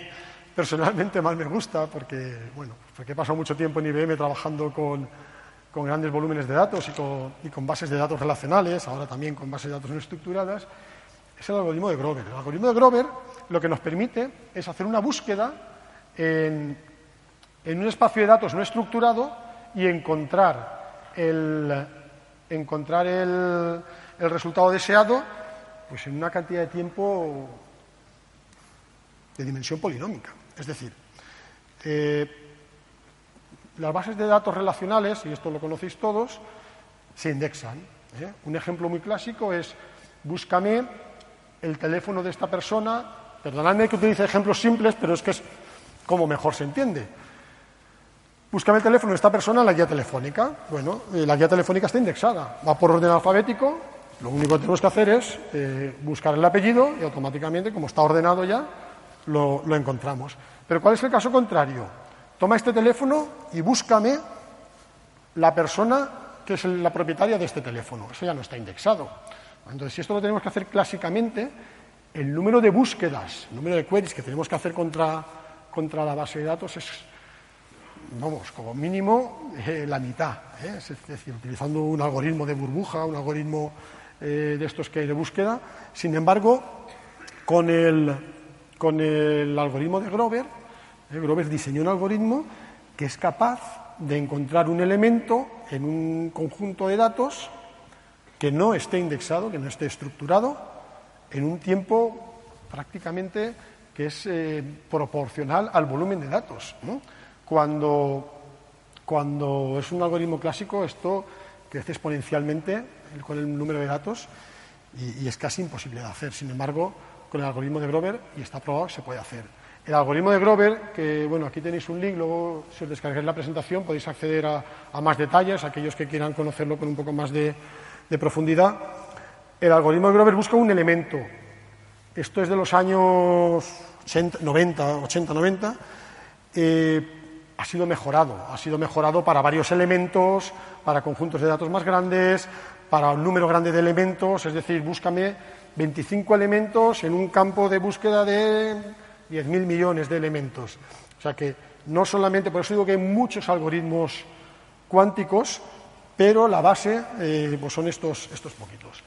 personalmente más me gusta, porque, bueno, porque he pasado mucho tiempo en IBM trabajando con, con grandes volúmenes de datos y con, y con bases de datos relacionales, ahora también con bases de datos no estructuradas, es el algoritmo de Grover. El algoritmo de Grover lo que nos permite es hacer una búsqueda en, en un espacio de datos no estructurado y encontrar el, encontrar el, el resultado deseado pues en una cantidad de tiempo de dimensión polinómica. Es decir, eh, las bases de datos relacionales, y esto lo conocéis todos, se indexan. ¿eh? Un ejemplo muy clásico es búscame el teléfono de esta persona. Perdonadme que utilice ejemplos simples, pero es que es como mejor se entiende. Búscame el teléfono de esta persona en la guía telefónica. Bueno, eh, la guía telefónica está indexada, va por orden alfabético. Lo único que tenemos que hacer es eh, buscar el apellido y automáticamente, como está ordenado ya, lo, encontramos. Pero ¿cuál es el caso contrario? Toma este teléfono y búscame la persona que es la propietaria de este teléfono. Eso ya no está indexado. Entonces, si esto lo tenemos que hacer clásicamente, el número de búsquedas, el número de queries que tenemos que hacer contra, contra la base de datos es, vamos, como mínimo eh, la mitad. ¿eh? Es decir, utilizando un algoritmo de burbuja, un algoritmo eh, de estos que hay de búsqueda. Sin embargo, con el, con el algoritmo de Grover, eh, Grover diseñó un algoritmo que es capaz de encontrar un elemento en un conjunto de datos que no esté indexado, que no esté estructurado, en un tiempo prácticamente que es eh, proporcional al volumen de datos. Cuando, cuando es un algoritmo clásico, esto crece exponencialmente con el número de datos y, es casi imposible de hacer. Sin embargo, con el algoritmo de Grover, y está probado, se puede hacer. El algoritmo de Grover, que bueno, aquí tenéis un link, luego si os descargáis la presentación podéis acceder a, más detalles, aquellos que quieran conocerlo con un poco más de, profundidad. El algoritmo de Grover busca un elemento. Esto es de los años 80, 90, 80, 90. Eh, ha sido mejorado. Ha sido mejorado para varios elementos, para conjuntos de datos más grandes, para un número grande de elementos. Es decir, búscame 25 elementos en un campo de búsqueda de 10.000 millones de elementos. O sea que no solamente, por eso digo que hay muchos algoritmos cuánticos, pero la base eh, pues son estos, estos poquitos.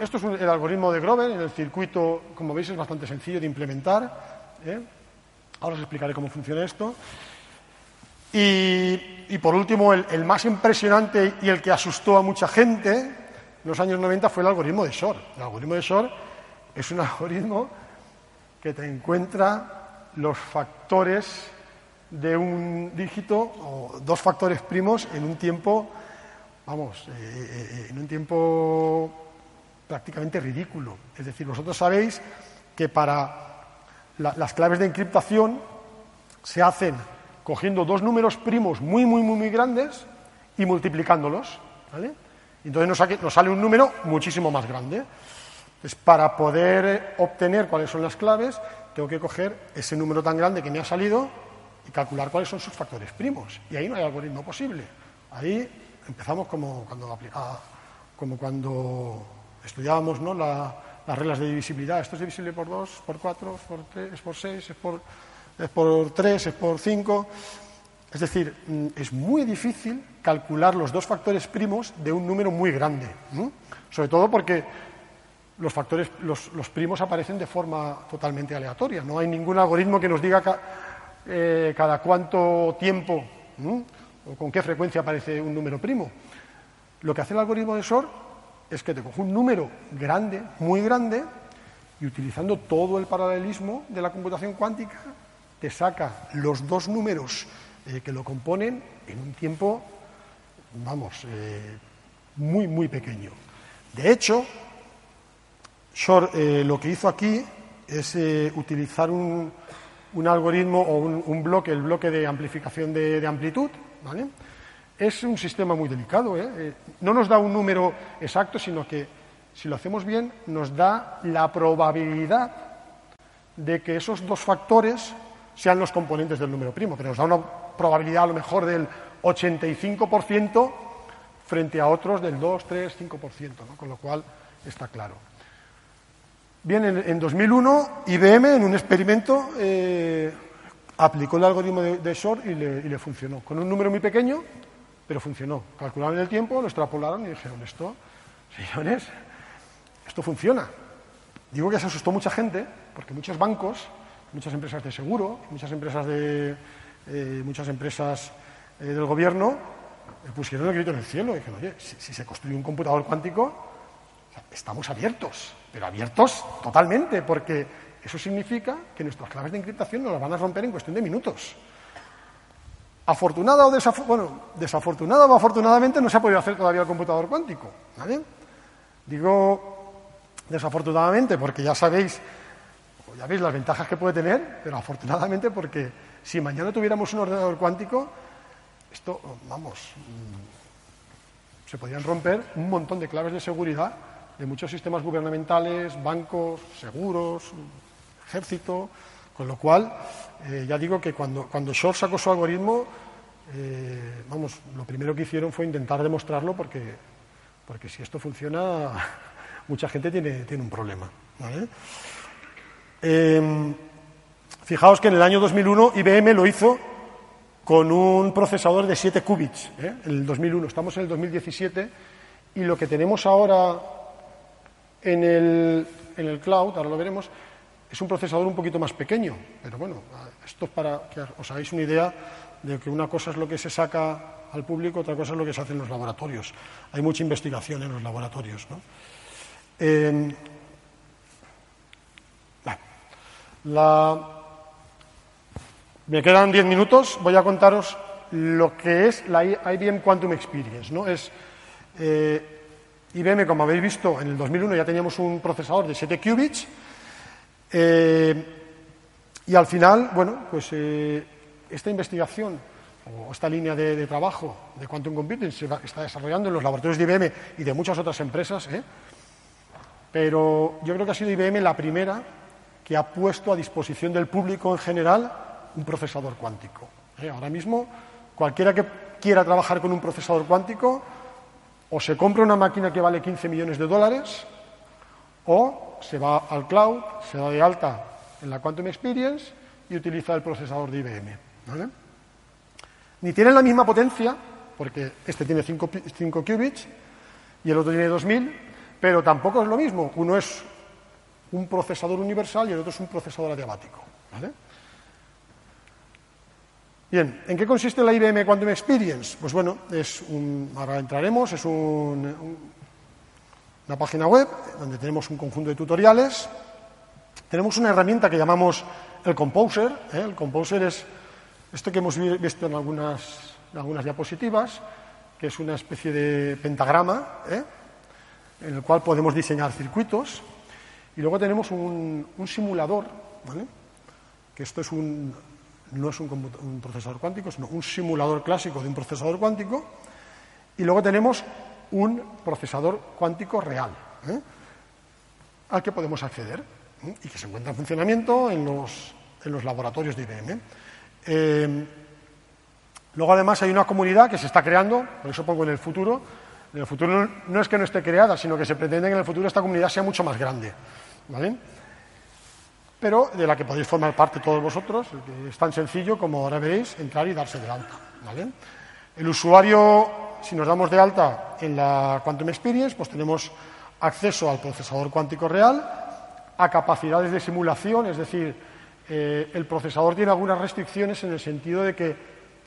Esto es el algoritmo de Grover, el circuito, como veis, es bastante sencillo de implementar. ¿eh? Ahora os explicaré cómo funciona esto. Y, por último, el, más impresionante y el que asustó a mucha gente en los años 90 fue el algoritmo de Shor. El algoritmo de Shor es un *laughs* algoritmo que te encuentra los factores de un dígito o dos factores primos en un tiempo, vamos, eh, eh, en un tiempo prácticamente ridículo. Es decir, vosotros sabéis que para la- las claves de encriptación se hacen cogiendo dos números primos muy, muy, muy, muy grandes y multiplicándolos. ¿vale? Entonces nos, sale un número muchísimo más grande. Entonces, para poder eh, obtener cuáles son las claves, tengo que coger ese número tan grande que me ha salido y calcular cuáles son sus factores primos. Y ahí no hay algoritmo posible. Ahí empezamos como cuando, ah, como cuando estudiábamos ¿no? la- las reglas de divisibilidad. Esto es divisible por 2, por 4, por 3, es por 6, es por, es por 3, es por 5. Es decir, mm, es muy difícil calcular los dos factores primos de un número muy grande. Sobre todo porque los factores, los, los primos aparecen de forma totalmente aleatoria. No hay ningún algoritmo que nos diga eh, cada cuánto tiempo o con qué frecuencia aparece un número primo. Lo que hace el algoritmo de SOR es que te coge un número grande, muy grande, y utilizando todo el paralelismo de la computación cuántica, te saca los dos números eh, que lo componen en un tiempo, vamos, eh, muy, muy pequeño. De hecho, eh, lo que hizo aquí es utilizar un, algoritmo o un, bloque, el bloque de amplificación de, de amplitud, ¿vale? Es un sistema muy delicado. No nos da un número exacto, sino que si lo hacemos bien, nos da la probabilidad de que esos dos factores sean los componentes del número primo, pero nos da una probabilidad a lo mejor del 85% frente a otros del 2, 3, 5%, con lo cual está claro. Bien, en, 2001 IBM en un experimento eh, aplicó el algoritmo de, Shor y le, y le, funcionó, con un número muy pequeño, pero funcionó. Calcularon el tiempo, lo extrapolaron y dijeron, esto, señores, esto funciona. Digo que se asustó mucha gente, porque muchos bancos, muchas empresas de seguro, muchas empresas, de, eh, muchas empresas eh, del gobierno pusieron el grito en el cielo y dijeron, oye, si, se construye un computador cuántico, estamos abiertos, pero abiertos totalmente, porque eso significa que nuestras claves de encriptación nos las van a romper en cuestión de minutos. Afortunada o bueno, desafortunada o afortunadamente no se ha podido hacer todavía el computador cuántico. Digo desafortunadamente, porque ya sabéis, ya veis las ventajas que puede tener, pero afortunadamente porque si mañana tuviéramos un ordenador cuántico, esto, vamos, mm, se podrían romper un montón de claves de seguridad de muchos sistemas gubernamentales, bancos, seguros, ejército, con lo cual, eh, ya digo que cuando, cuando Shor sacó su algoritmo, eh, vamos, lo primero que hicieron fue intentar demostrarlo porque, porque si esto funciona, *laughs* mucha gente tiene, tiene un problema. Em, fijaos que en el año 2001 IBM lo hizo con un procesador de 7 qubits, ¿eh? el 2001. Estamos en el 2017 y lo que tenemos ahora en el, en el cloud, ahora lo veremos, es un procesador un poquito más pequeño. Pero bueno, esto es para que os hagáis una idea de que una cosa es lo que se saca al público, otra cosa es lo que se hace en los laboratorios. Hay mucha investigación en los laboratorios. ¿no? Eh, me quedan diez minutos, voy a contaros lo que es la IBM Quantum Experience. ¿no? Es, eh, IBM, como habéis visto, en el 2001 ya teníamos un procesador de 7 qubits eh, y al final, bueno, pues esta investigación o esta línea de, trabajo de Quantum Computing se está desarrollando en los laboratorios de IBM y de muchas otras empresas, pero yo creo que ha sido IBM la primera que ha puesto a disposición del público en general un procesador cuántico. ¿eh? Ahora mismo, cualquiera que quiera trabajar con un procesador cuántico, o se compra una máquina que vale 15 millones de dólares, o se va al cloud, se da de alta en la Quantum Experience y utiliza el procesador de IBM. Ni tienen la misma potencia, porque este tiene 5 qubits y el otro tiene 2000, pero tampoco es lo mismo. Uno es un procesador universal y el otro es un procesador adiabático. Bien, ¿en qué consiste la IBM Quantum Experience? Pues bueno, es un, ahora entraremos, es una página web donde tenemos un conjunto de tutoriales. Tenemos una herramienta que llamamos el Composer. ¿eh? El Composer es esto que hemos visto en algunas, en algunas diapositivas, que es una especie de pentagrama, ¿eh? en el cual podemos diseñar circuitos. Y luego tenemos un, simulador, ¿vale? que esto es un, no es un, procesador cuántico, sino un simulador clásico de un procesador cuántico. Y luego tenemos un procesador cuántico real, ¿eh? al que podemos acceder ¿eh? y que se encuentra en funcionamiento en los, en los laboratorios de IBM. Eh, luego, además, hay una comunidad que se está creando, por eso pongo en el futuro, en el futuro no es que no esté creada, sino que se pretende que en el futuro esta comunidad sea mucho más grande. ¿Vale? Pero de la que podéis formar parte todos vosotros, es tan sencillo como ahora veréis, entrar y darse de alta. ¿vale? El usuario, si nos damos de alta en la Quantum Experience, pues tenemos acceso al procesador cuántico real, a capacidades de simulación, es decir, Eh, el procesador tiene algunas restricciones en el sentido de que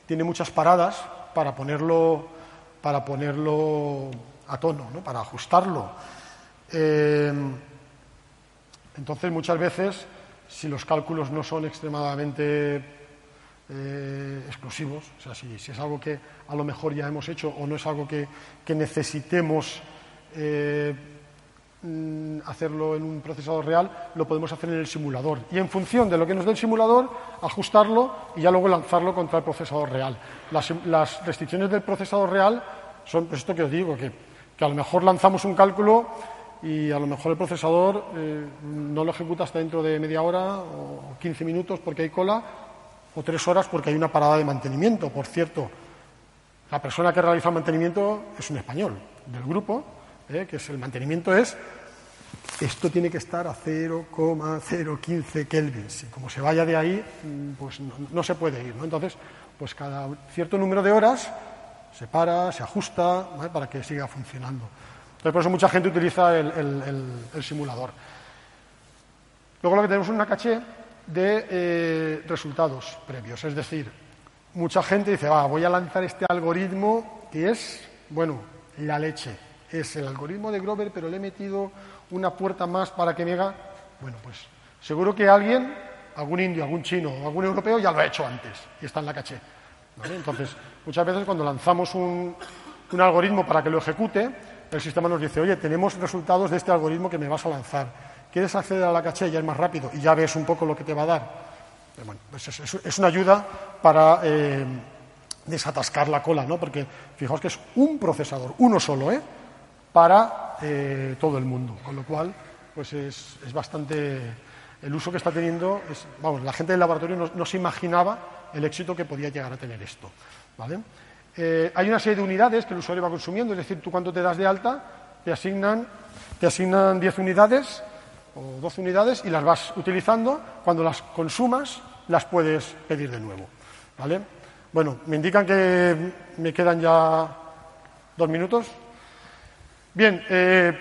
tiene muchas paradas para ponerlo, para ponerlo a tono, ¿no? para ajustarlo. Eh, entonces, muchas veces, si los cálculos no son extremadamente eh, exclusivos, o sea, si, es algo que a lo mejor ya hemos hecho o no es algo que, necesitemos eh, mm, hacerlo en un procesador real, lo podemos hacer en el simulador. Y en función de lo que nos dé el simulador, ajustarlo y ya luego lanzarlo contra el procesador real. Las, restricciones del procesador real son pues esto que os digo, que a lo mejor lanzamos un cálculo y a lo mejor el procesador eh, no lo ejecuta hasta dentro de media hora o 15 minutos porque hay cola o tres horas porque hay una parada de mantenimiento. Por cierto, la persona que realiza el mantenimiento es un español del grupo, eh, que es el mantenimiento es esto tiene que estar a 0,015 kelvins. Y como se vaya de ahí, mm, pues no, se puede ir. ¿no? Entonces, pues cada cierto número de horas se para, se ajusta para que siga funcionando. Entonces, por eso mucha gente utiliza el, simulador. Luego lo que tenemos es una caché de eh, resultados previos. Es decir, mucha gente dice, va, voy a lanzar este algoritmo que es, bueno, la leche. Es el algoritmo de Grover, pero le he metido una puerta más para que me haga. Bueno, pues seguro que alguien, algún indio, algún chino, algún europeo ya lo ha hecho antes y está en la caché. Entonces, muchas veces cuando lanzamos un algoritmo para que lo ejecute, el sistema nos dice, oye, tenemos resultados de este algoritmo que me vas a lanzar. ¿Quieres acceder a la caché? Ya es más rápido y ya ves un poco lo que te va a dar. Bueno, pues es, una ayuda para eh, desatascar la cola, ¿no? Porque fijaos que es un procesador, uno solo, ¿eh? Para eh, todo el mundo. Con lo cual, pues es, bastante. El uso que está teniendo, es, vamos, la gente del laboratorio no, se imaginaba el éxito que podía llegar a tener esto. ¿vale? Eh, hay una serie de unidades que el usuario va consumiendo, es decir, tú cuando te das de alta te asignan, te asignan 10 unidades o 12 unidades y las vas utilizando. Cuando las consumas, las puedes pedir de nuevo. ¿vale? Bueno, me indican que me quedan ya dos minutos. Bien, eh,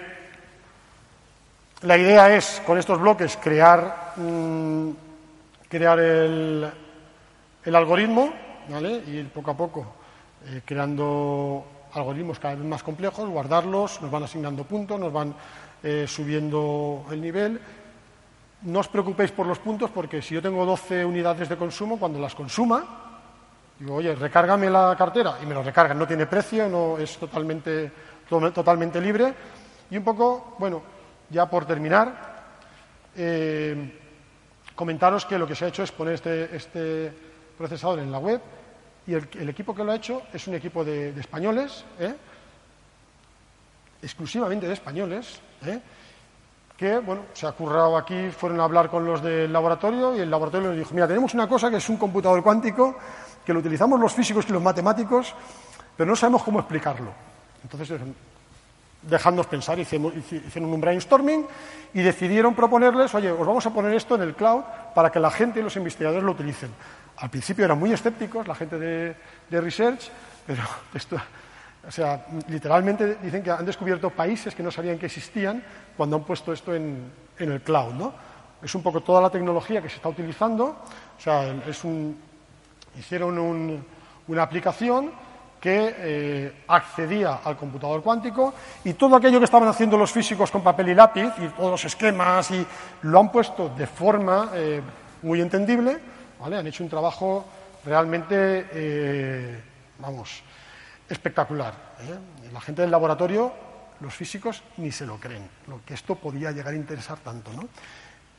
la idea es con estos bloques crear, mm, crear el, el algoritmo ¿vale? y poco a poco eh, creando algoritmos cada vez más complejos, guardarlos, nos van asignando puntos, nos van eh, subiendo el nivel. No os preocupéis por los puntos porque si yo tengo 12 unidades de consumo, cuando las consuma, digo, oye, recárgame la cartera y me lo recargan, no tiene precio, no es totalmente, totalmente libre. Y un poco, bueno, ya por terminar, eh, comentaros que lo que se ha hecho es poner este, este procesador en la web y el, equipo que lo ha hecho es un equipo de, españoles, ¿eh? exclusivamente de españoles, ¿eh? que bueno, se ha currado aquí, fueron a hablar con los del laboratorio y el laboratorio les dijo, mira, tenemos una cosa que es un computador cuántico, que lo utilizamos los físicos y los matemáticos, pero no sabemos cómo explicarlo. Entonces, dejándonos pensar, hicieron, hicieron un brainstorming y decidieron proponerles, oye, os vamos a poner esto en el cloud para que la gente y los investigadores lo utilicen. Al principio eran muy escépticos la gente de, research, pero *laughs* esto, o sea, literalmente dicen que han descubierto países que no sabían que existían cuando han puesto esto en, el cloud, ¿no? Es un poco toda la tecnología que se está utilizando, o sea, es un, hicieron una aplicación que eh, accedía al computador cuántico y todo aquello que estaban haciendo los físicos con papel y lápiz y todos los esquemas y lo han puesto de forma eh, muy entendible han hecho un trabajo realmente, eh, vamos, espectacular. ¿eh? La gente del laboratorio, los físicos, ni se lo creen, lo que esto podía llegar a interesar tanto. ¿no?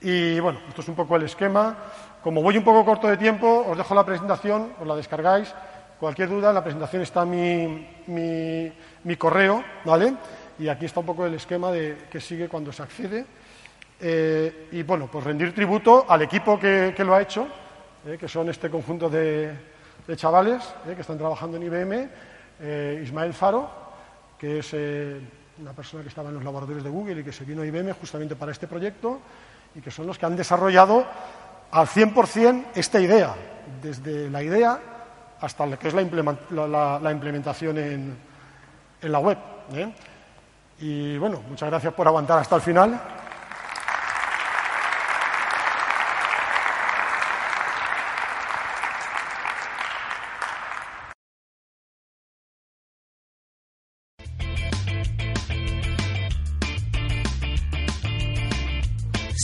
Y bueno, esto es un poco el esquema. Como voy un poco corto de tiempo, os dejo la presentación, os la descargáis. Cualquier duda, en la presentación está mi, mi, correo, ¿vale? Y aquí está un poco el esquema de que sigue cuando se accede. Eh, y bueno, pues rendir tributo al equipo que lo ha hecho, eh, que son este conjunto de, chavales eh, que están trabajando en IBM, eh, Ismael Faro, que es una persona que estaba en los laboratorios de Google y que se vino a IBM justamente para este proyecto, y que son los que han desarrollado al 100% esta idea, desde la idea hasta lo que es la, implementación en, en, la web. Y bueno, muchas gracias por aguantar hasta el final.